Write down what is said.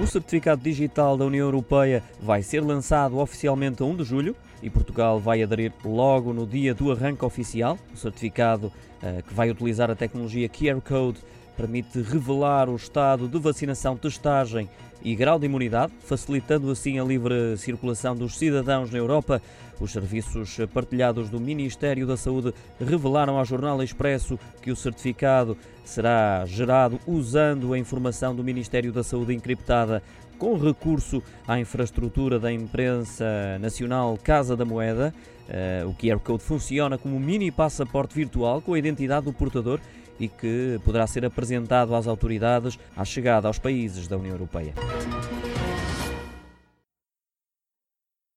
O certificado digital da União Europeia vai ser lançado oficialmente a 1 de julho e Portugal vai aderir logo no dia do arranque oficial. O certificado uh, que vai utilizar a tecnologia QR Code permite revelar o estado de vacinação, testagem e grau de imunidade, facilitando assim a livre circulação dos cidadãos na Europa. Os serviços partilhados do Ministério da Saúde revelaram ao Jornal Expresso que o certificado será gerado usando a informação do Ministério da Saúde encriptada com recurso à infraestrutura da imprensa nacional Casa da Moeda. Uh, o QR Code funciona como um mini passaporte virtual com a identidade do portador e que poderá ser apresentado às autoridades à chegada aos países da União Europeia.